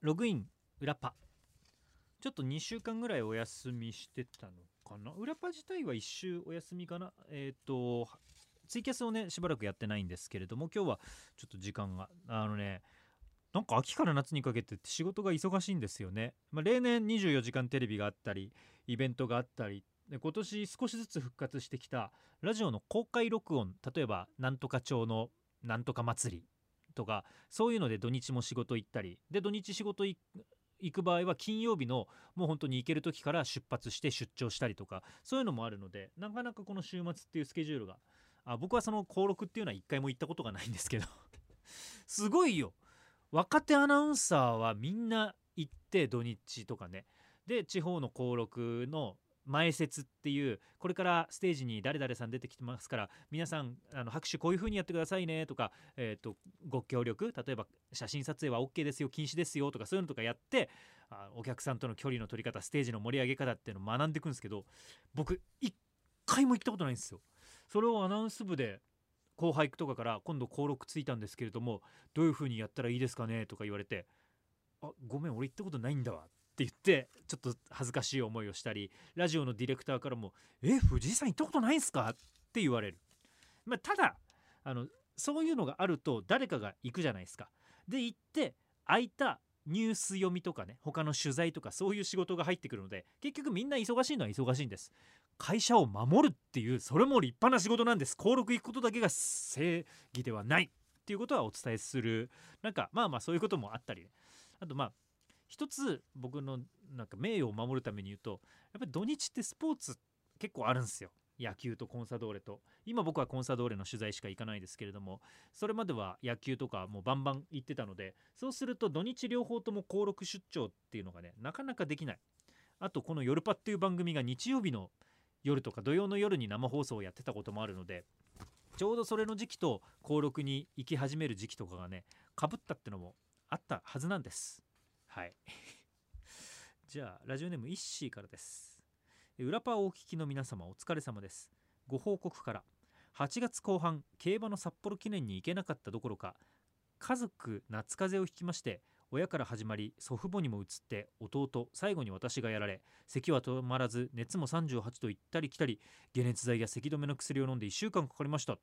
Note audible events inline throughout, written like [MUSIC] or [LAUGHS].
ログイン裏パ。ちょっと2週間ぐらいお休みしてたのかな？裏パ自体は1週お休みかな？えっ、とツイキャスをねしばらくやってないんですけれども今日はちょっと時間があのねなんか秋から夏にかけて仕事が忙しいんですよね、まあ、例年24時間テレビがあったりイベントがあったりで今年少しずつ復活してきたラジオの公開録音例えばなんとか町のなんとか祭り。とかそういうので土日も仕事行ったり。で土日仕事行く場合は金曜日のもう本当に行ける時から出発して出張したりとかそういうのもあるのでなかなかこの週末っていうスケジュールがあ僕はその登録っていうのは一回も行ったことがないんですけど。[LAUGHS] すごいよ。若手アナウンサーはみんな行って土日とかね。で地方の登録の前説っていうこれからステージに誰々さん出てきてますから皆さんあの拍手こういう風にやってくださいねとか、えーと、ご協力例えば写真撮影は OK ですよ禁止ですよとかそういうのとかやってあお客さんとの距離の取り方ステージの盛り上げ方っていうのを学んでいくんですけど僕一回も行ったことないんですよ。それをアナウンス部で後輩とかから今度登録ついたんですけれどもどういう風にやったらいいですかねとか言われてあごめん俺行ったことないんだわって言ってちょっと恥ずかしい思いをしたりラジオのディレクターからも「え藤井さん行ったことないんすか?」って言われる、まあ、ただあのそういうのがあると誰かが行くじゃないですか。で行って空いたニュース読みとかね他の取材とかそういう仕事が入ってくるので結局みんな忙しいのは忙しいんです。会社を守るっていうそれも立派な仕事なんです。登録行くことだけが正義ではないっていうことはお伝えする。なんかまあまあそういうこともあったり、ね、あとまあ一つ僕のなんか名誉を守るために言うとやっぱり土日ってスポーツ結構あるんですよ。野球とコンサドーレと。今僕はコンサドーレの取材しか行かないですけれどもそれまでは野球とかもうバンバン行ってたのでそうすると土日両方とも登録出張っていうのがねなかなかできない。あとこの「夜パ」っていう番組が日曜日の夜とか土曜の夜に生放送をやってたこともあるのでちょうどそれの時期と登録に行き始める時期とかがねかぶったってのもあったはずなんです。はい。じゃあラジオネームイッシーからです。裏パーをお聞きの皆様お疲れ様です。ご報告から8月後半競馬の札幌記念に行けなかったどころか家族夏風邪をひきまして親から始まり祖父母にも移って弟最後に私がやられ咳は止まらず熱も38度行ったり来たり解熱剤や咳止めの薬を飲んで1週間かかりました。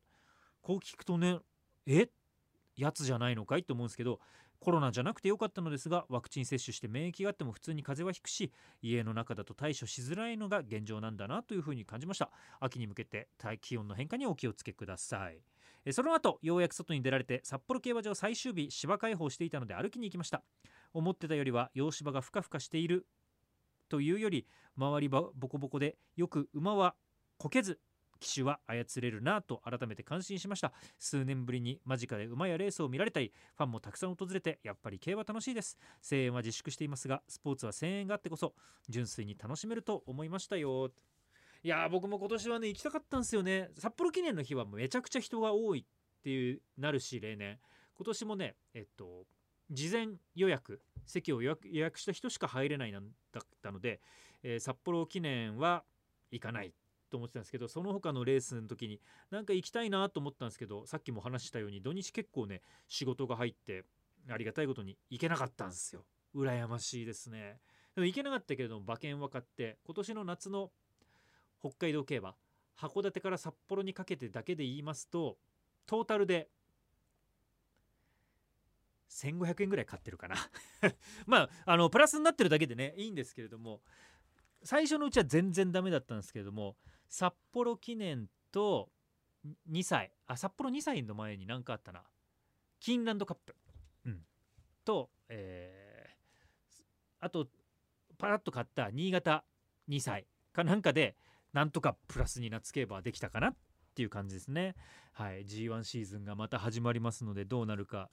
こう聞くとねえ？やつじゃないのかい？と思うんですけどコロナじゃなくてよかったのですがワクチン接種して免疫があっても普通に風邪はひくし家の中だと対処しづらいのが現状なんだなというふうに感じました。秋に向けて気温の変化にお気をつけください。その後ようやく外に出られて札幌競馬場最終日芝開放していたので歩きに行きました。思ってたよりは洋芝がふかふかしているというより周りはボコボコでよく馬はこけず騎手は操れるなと改めて感心しました。数年ぶりに間近で馬やレースを見られたりファンもたくさん訪れてやっぱり競馬楽しいです。声援は自粛していますがスポーツは声援があってこそ純粋に楽しめると思いましたよ。いや僕も今年はね行きたかったんですよね。札幌記念の日はめちゃくちゃ人が多いっていうなるし例年。今年もねえっと事前予約席を予約した人しか入れないなんだったので、えー、札幌記念は行かない。と思ってたんですけどその他のレースの時になんか行きたいなと思ったんですけどさっきも話したように土日結構ね仕事が入ってありがたいことに行けなかったんですよ。羨ましいですね。でも行けなかったけれども馬券は買って今年の夏の北海道競馬函館から札幌にかけてだけで言いますとトータルで1500円ぐらい買ってるかな。[LAUGHS] まああのプラスになってるだけでねいいんですけれども最初のうちは全然ダメだったんですけれども札幌記念と2歳あ札幌2歳の前に何かあったな。キンランドカップ、うん、と、えー、あとパラッと買った新潟2歳かなんかでなんとかプラスになつけばできたかなっていう感じですね。はい G1 シーズンがまた始まりますのでどうなるか。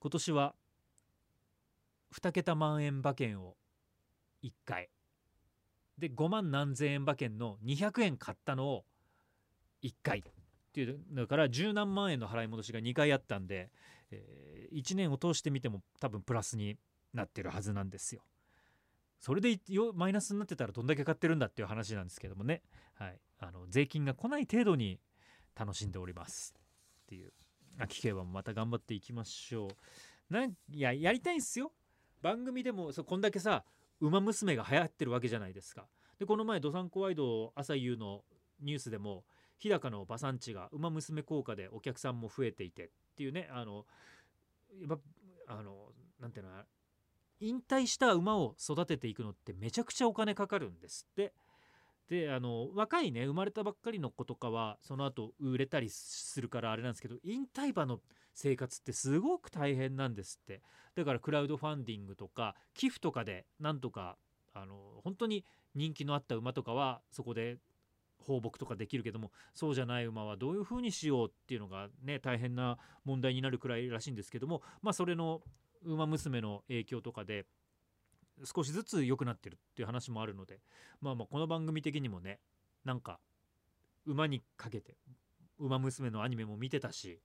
今年は2桁万円馬券を1回で5万何千円馬券の200円買ったのを1回っていうだから十何万円の払い戻しが2回あったんで、えー、1年を通してみても多分プラスになってるはずなんですよ。それでマイナスになってたらどんだけ買ってるんだっていう話なんですけどもね、はい、あの税金が来ない程度に楽しんでおります。っていう。秋競馬もまた頑張っていきましょう。なんいややりたいんすよ。番組でもそうこんだけさ「ウマ娘」が流行ってるわけじゃないですか。でこの前「どさんこワイド朝夕」のニュースでも日高の馬産地が「ウマ娘」効果でお客さんも増えていてっていうねあのやっぱあのなんていうの引退した馬を育てていくのってめちゃくちゃお金かかるんですってであの若いね生まれたばっかりの子とかはその後売れたりするからあれなんですけど引退馬の生活ってすごく大変なんですって。だからクラウドファンディングとか寄付とかでなんとかあの本当に人気のあった馬とかはそこで放牧とかできるけどもそうじゃない馬はどういうふうにしようっていうのがね大変な問題になるくらいらしいんですけどもまあそれの馬娘の影響とかで少しずつ良くなってるっていう話もあるのでまあまあこの番組的にもねなんか馬にかけて馬娘のアニメも見てたし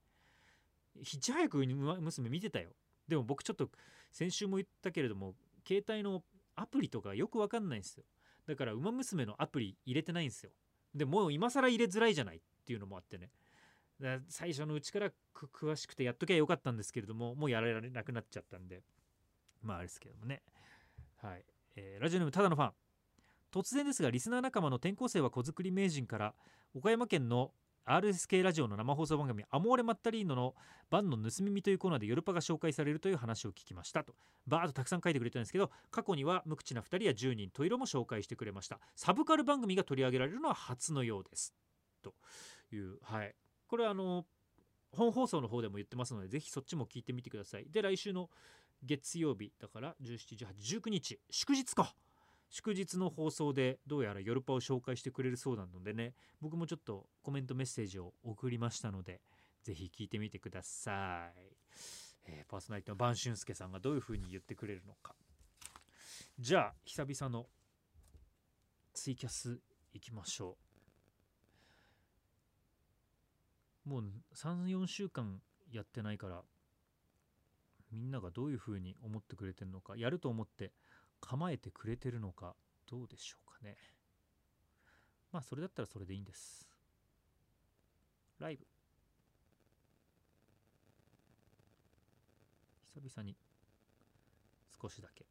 いち早く馬娘見てたよ。でも僕ちょっと先週も言ったけれども携帯のアプリとかよくわかんないんですよ。だから馬娘のアプリ入れてないんですよ。でもう今更入れづらいじゃないっていうのもあってね。最初のうちから詳しくてやっときゃよかったんですけれどももうやられなくなっちゃったんでまああれですけどもね。はい、えー、ラジオネームただのファン。突然ですがリスナー仲間の転校生は子作り名人から岡山県の RSK ラジオの生放送番組「アモーレ・マッタリーノ」の「バンの盗み見」というコーナーでヨルパが紹介されるという話を聞きましたと。バーッとたくさん書いてくれたんですけど過去には無口な2人や10人十色も紹介してくれました。サブカル番組が取り上げられるのは初のようです。というはい。これはあの本放送の方でも言ってますのでぜひそっちも聞いてみてください。で来週の月曜日だから171819日祝日か。祝日の放送でどうやらヨルパを紹介してくれるそうなのでね僕もちょっとコメントメッセージを送りましたのでぜひ聞いてみてください、えー、パーソナリティの晩俊介さんがどういうふうに言ってくれるのか。じゃあ久々のツイキャスいきましょう。もう34週間やってないからみんながどういうふうに思ってくれてるのかやると思って構えてくれてるのかどうでしょうかね。まあそれだったらそれでいいんです。ライブ。久々に少しだけ。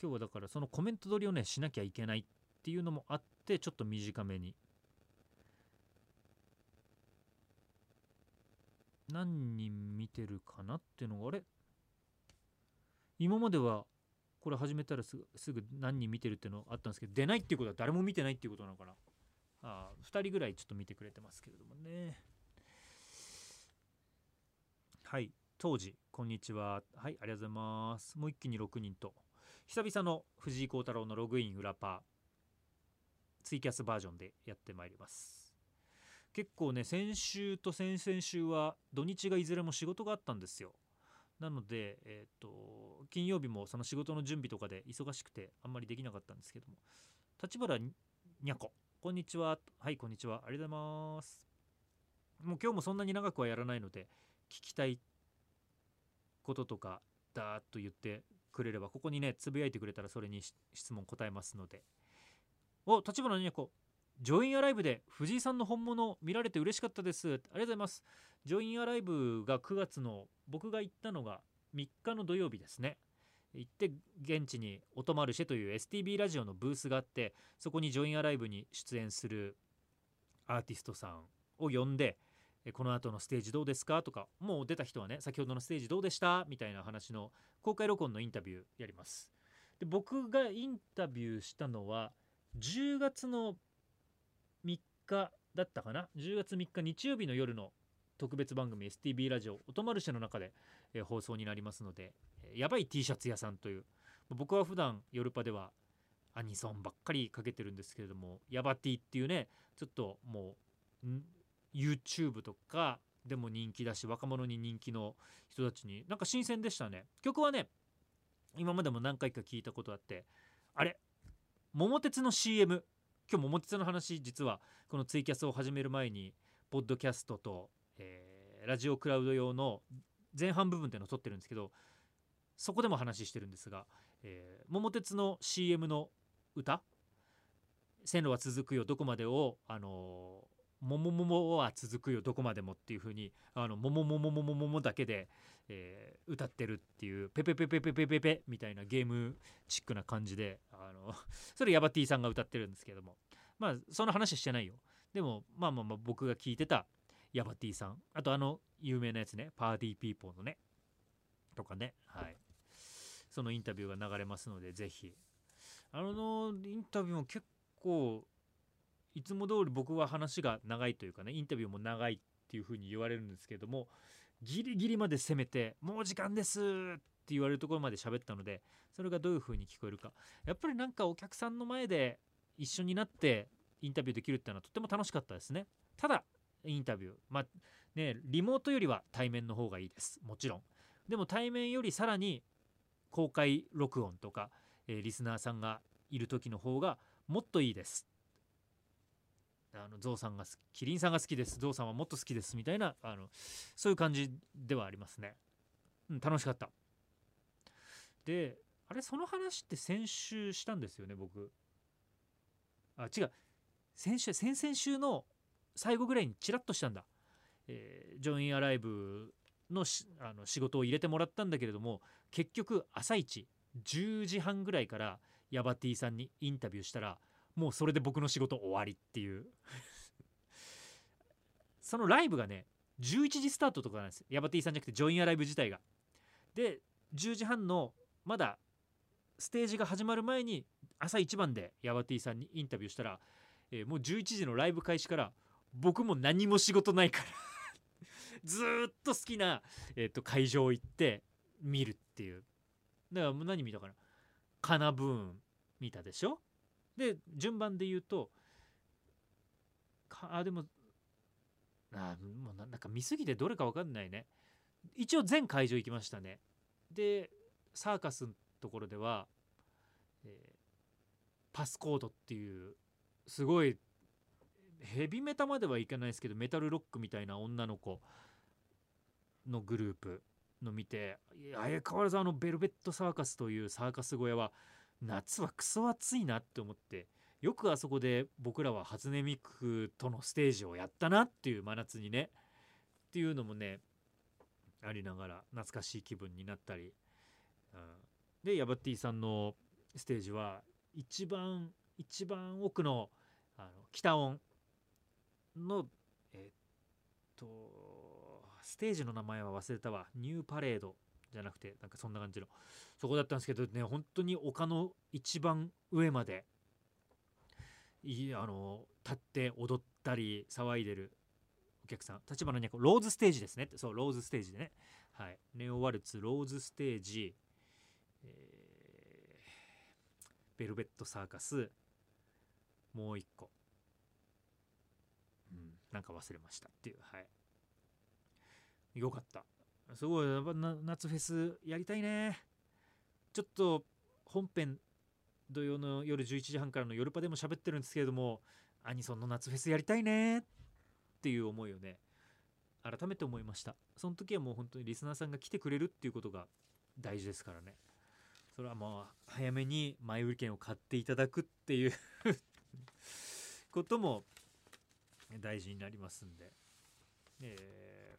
今日はだからそのコメント取りをねしなきゃいけないっていうのもあってちょっと短めに何人見てるかなっていうのがあれ？今まではこれ始めたらすぐ何人見てるっていうのあったんですけど出ないっていうことは誰も見てないっていうことなのかな。あ2人ぐらいちょっと見てくれてますけれどもね。はい当時こんにちは。はいありがとうございます。もう一気に6人と。久々の藤井幸太郎のログイン裏パーツイキャスバージョンでやってまいります。結構ね先週と先々週は土日がいずれも仕事があったんですよ。なので、えーと、金曜日もその仕事の準備とかで忙しくてあんまりできなかったんですけども。立花にゃここんにちは。はいこんにちは。ありがとうございます。もう今日もそんなに長くはやらないので聞きたいこととかダーッと言ってくれればここにねつぶやいてくれたらそれに質問答えますので。お立花にゃこ。ジョインアライブで藤井さんの本物見られて嬉しかったです。ありがとうございます。ジョインアライブが9月の僕が行ったのが3日の土曜日ですね。行って現地にオトマルシェという STB ラジオのブースがあってそこにジョインアライブに出演するアーティストさんを呼んでこの後のステージどうですか？とかもう出た人はね先ほどのステージどうでした？みたいな話の公開録音のインタビューやりますで僕がインタビューしたのは10月のだったかな？10月3日日曜日の夜の特別番組 STB ラジオオトマルシェの中で、え、放送になりますので、えー、やばい T シャツ屋さんという僕は普段ヨルパではアニソンばっかりかけてるんですけれどもヤバ T っていうねちょっともう YouTube とかでも人気だし若者に人気の人たちになんか新鮮でしたね。曲はね今までも何回か聞いたことあってあれ？桃鉄の CM 今日桃鉄の話実はこのツイキャスを始める前にポッドキャストと、えー、ラジオクラウド用の前半部分っていうのを撮ってるんですけどそこでも話してるんですが、えー、桃鉄の CM の歌「線路は続くよどこまでも」あのももももは続くよどこまでもっていう風にあのももももももももだけで、えー歌ってるっていうペペペペペペペペみたいなゲームチックな感じであのそれヤバ Tさんが歌ってるんですけどもまあその話してないよでもまあまあまあ僕が聞いてたヤバ Tさんあとあの有名なやつねパーティーピーポーのねとかねはいそのインタビューが流れますのでぜひあのインタビューも結構いつも通り僕は話が長いというかねインタビューも長いっていう風に言われるんですけどもギリギリまで攻めて「もう時間です」って言われるところまで喋ったのでそれがどういう風に聞こえるか。やっぱりなんかお客さんの前で一緒になってインタビューできるっていうのはとっても楽しかったですね。ただインタビュー。まあねリモートよりは対面の方がいいです。もちろん。でも対面よりさらに公開録音とか、えーリスナーさんがいる時の方がもっといいです。あのゾウさんが好きキリンさんが好きです。ゾウさんはもっと好きですみたいなあのそういう感じではありますね、うん、楽しかった。であれその話って先週したんですよね僕。あ違う。先週先々週の最後ぐらいにチラッとしたんだ、えージョインアライブのしあの仕事を入れてもらったんだけれども結局朝一10時半ぐらいからヤバティさんにインタビューしたらもうそれで僕の仕事終わりっていう。[LAUGHS] そのライブがね11時スタートとかなんですヤバティさんじゃなくてジョインアライブ自体が。で10時半のまだステージが始まる前に朝一番でヤバティさんにインタビューしたら、えーもう11時のライブ開始から僕も何も仕事ないから [LAUGHS] ずっと好きな、えー、と会場行って見るっていう。だからもう何見たかな。カナブーン見たでしょ？で順番で言うとあでもあもうなんか見すぎてどれか分かんないね。一応全会場行きましたね。でサーカスのところでは、えーパスコードっていうすごいヘビメタまではいかないですけどメタルロックみたいな女の子のグループの見て相変わらずあのベルベットサーカスというサーカス小屋は夏はクソ暑いなって思ってよくあそこで僕らは初音ミクとのステージをやったなっていう真夏にねっていうのもねありながら懐かしい気分になったり、うん、でヤバティさんのステージは一番一番奥のあの北音のえっとステージの名前は忘れたわ。ニューパレード。じゃなくてなんかそんな感じの。そこだったんですけどね本当に丘の一番上までいいあの立って踊ったり騒いでるお客さん。立花にはローズステージですねそうローズステージでね。はい。ネオワルツローズステージ、えーベルベットサーカスもう一個。うん。なんか忘れましたっていう。はい。よかったすごい。やっぱ夏フェスやりたいね。ちょっと本編土曜の夜11時半からの夜パでも喋ってるんですけれどもアニソンの夏フェスやりたいね。っていう思いをね改めて思いました。その時はもう本当にリスナーさんが来てくれるっていうことが大事ですからね。それはもう早めに前売り券を買っていただくっていう [LAUGHS] ことも大事になりますんで、えー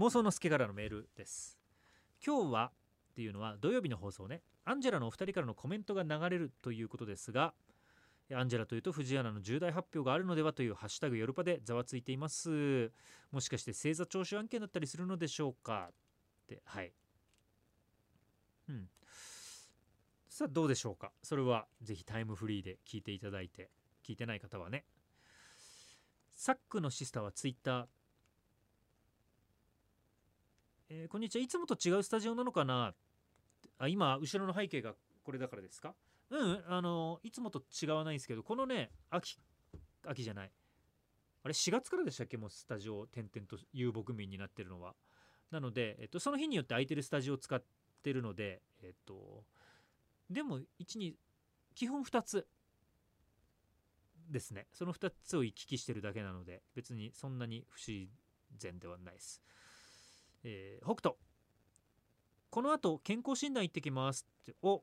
妄想の助からのメールです。今日はっていうのは土曜日の放送ね。アンジェラのお二人からのコメントが流れるということですがアンジェラというと藤井アナの重大発表があるのではというハッシュタグヨルパでざわついています。もしかして星座聴取案件だったりするのでしょうか？ってはい。うん。さあどうでしょうか？それはぜひタイムフリーで聞いていただいて聞いてない方はね。サックのシスターはツイッターえーこんにちは。いつもと違うスタジオなのかな？あ今後ろの背景がこれだからですか？うんあのいつもと違わないんですけどこのね秋秋じゃない。あれ4月からでしたっけ？もうスタジオ点々と遊牧民になってるのは。なので、えっと、その日によって空いてるスタジオを使ってるのでえっとでも12基本2つですね。その2つを行き来してるだけなので別にそんなに不自然ではないです。えー北斗。この後健康診断行ってきますってお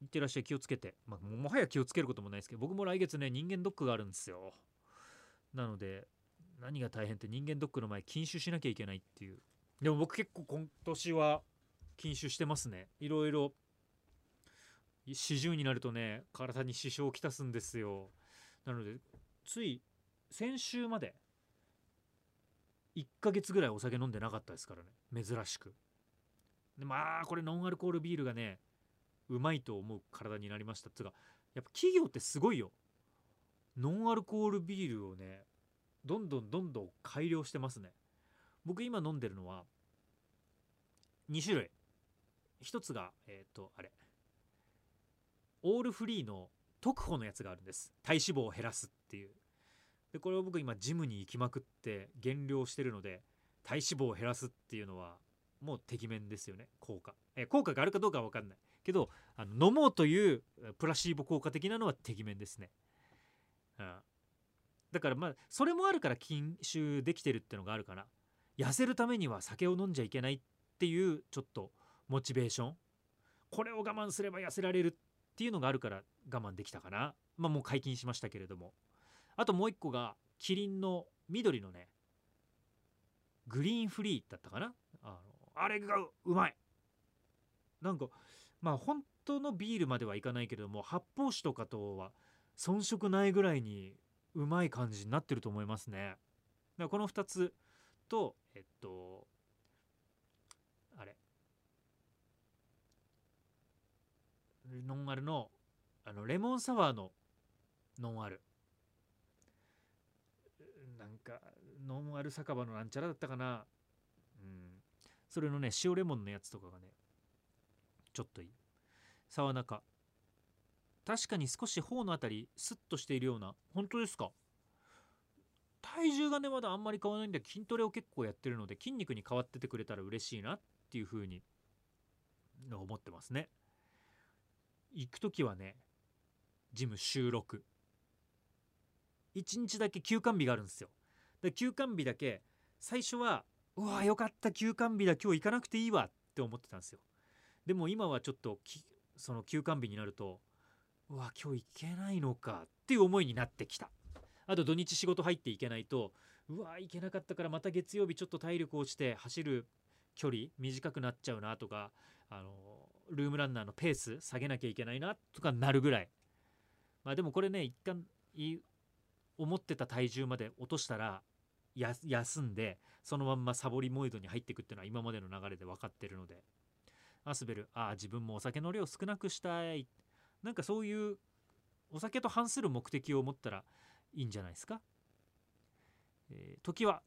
行ってらっしゃい。気をつけて、まあ、もはや気をつけることもないですけど僕も来月ね人間ドックがあるんですよ。なので何が大変って人間ドックの前禁酒しなきゃいけないっていう。でも僕結構今年は禁酒してますね。いろいろ40になるとね体に支障をきたすんですよ。なのでつい先週まで1ヶ月ぐらいお酒飲んでなかったですからね。珍しく。でまあこれノンアルコールビールがねうまいと思う体になりました。つうかやっぱ企業ってすごいよ。ノンアルコールビールをねどんどんどんどん改良してますね。僕今飲んでるのは2種類。一つがえっ、ー、とあれ。オールフリーの特保のやつがあるんです。体脂肪を減らすっていう。でこれを僕今ジムに行きまくって減量してるので体脂肪を減らすっていうのはもうてきめんですよね効果。え効果があるかどうかは分かんない。けどあの飲もうというプラシーボ効果的なのはてきめんですね、うん、だからまあそれもあるから禁酒できてるってのがあるかな。痩せるためには酒を飲んじゃいけないっていうちょっとモチベーション。これを我慢すれば痩せられるっていうのがあるから我慢できたかな。まあもう解禁しましたけれども。あともう一個がキリンの緑のねグリーンフリーだったかな？あのあれがうまい。なんかまあ本当のビールまではいかないけれども発泡酒とかとは遜色ないぐらいにうまい感じになってると思いますね。だからこの2つとえっとあれ。ノンアルのあのレモンサワーのノンアルかノンアル酒場のなんちゃらだったかな。うん。それのね塩レモンのやつとかがねちょっといい。沢中。確かに少し頬のあたりスッとしているような。本当ですか？体重がねまだあんまり変わらないんで筋トレを結構やってるので筋肉に変わっててくれたら嬉しいなっていう風に思ってますね。行く時はねジム収録。1日だけ休館日があるんですよ。で休館日だけ最初はうわよかった休館日だ今日行かなくていいわって思ってたんですよ。でも今はちょっとその休館日になるとうわ今日行けないのかっていう思いになってきた。あと土日仕事入っていけないとうわ行けなかったからまた月曜日ちょっと体力落ちて走る距離短くなっちゃうなとかあのルームランナーのペース下げなきゃいけないなとかなるぐらい。まあでもこれね一旦思ってた体重まで落としたら休んでそのまんまサボりモードに入っていくっていうのは今までの流れで分かってるので。アスベル。ああ自分もお酒の量少なくしたい。なんかそういうお酒と反する目的を持ったらいいんじゃないですか、えー、時は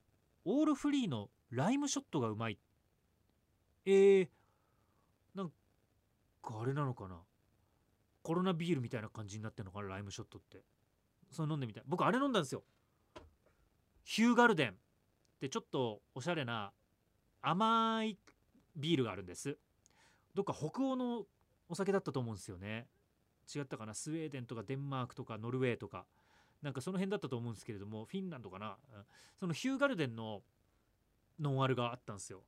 オールフリーのライムショットがうまい。えー、なんかあれなのかな。コロナビールみたいな感じになってるのかなライムショットって。それ飲んでみたい。僕あれ飲んだんですよ。ヒューガルデンってちょっとおしゃれな甘いビールがあるんです。どっか北欧のお酒だったと思うんですよね。違ったかな？スウェーデンとかデンマークとかノルウェーとか。なんかその辺だったと思うんですけれどもフィンランドかな？そのヒューガルデンのノンアルがあったんですよ。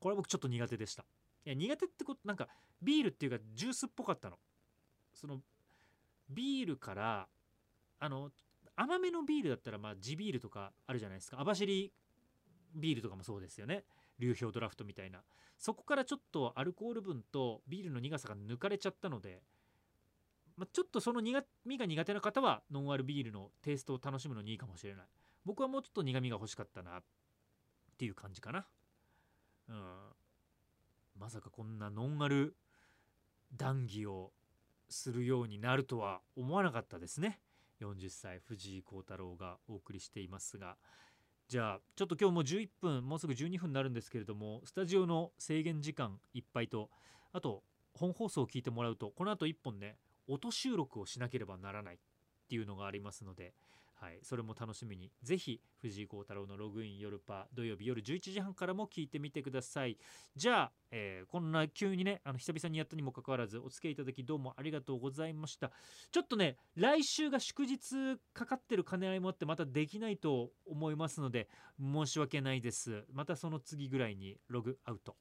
これは僕ちょっと苦手でした。いや苦手ってことなんかビールっていうかジュースっぽかったの。そのビールからあの甘めのビールだったらまあ地ビールとかあるじゃないですか。網走ビールとかもそうですよね。流氷ドラフトみたいな。そこからちょっとアルコール分とビールの苦さが抜かれちゃったので、まあ、ちょっとその苦味が苦手な方はノンアルビールのテイストを楽しむのにいいかもしれない。僕はもうちょっと苦味が欲しかったなっていう感じかな。うん。まさかこんなノンアル談義をするようになるとは思わなかったですね。40歳藤井幸太郎がお送りしていますがじゃあちょっと今日も11分もうすぐ12分になるんですけれどもスタジオの制限時間いっぱいとあと本放送を聞いてもらうとこのあと1本ね音収録をしなければならないっていうのがありますのではい、それも楽しみに。ぜひ藤井幸太郎のログイン夜パー土曜日夜11時半からも聞いてみてください。じゃあ、えー、こんな急にねあの久々にやったにもかかわらずお付き合いいただきどうもありがとうございました。ちょっとね来週が祝日かかってる兼ね合いもあってまたできないと思いますので申し訳ないです。またその次ぐらいにログアウト。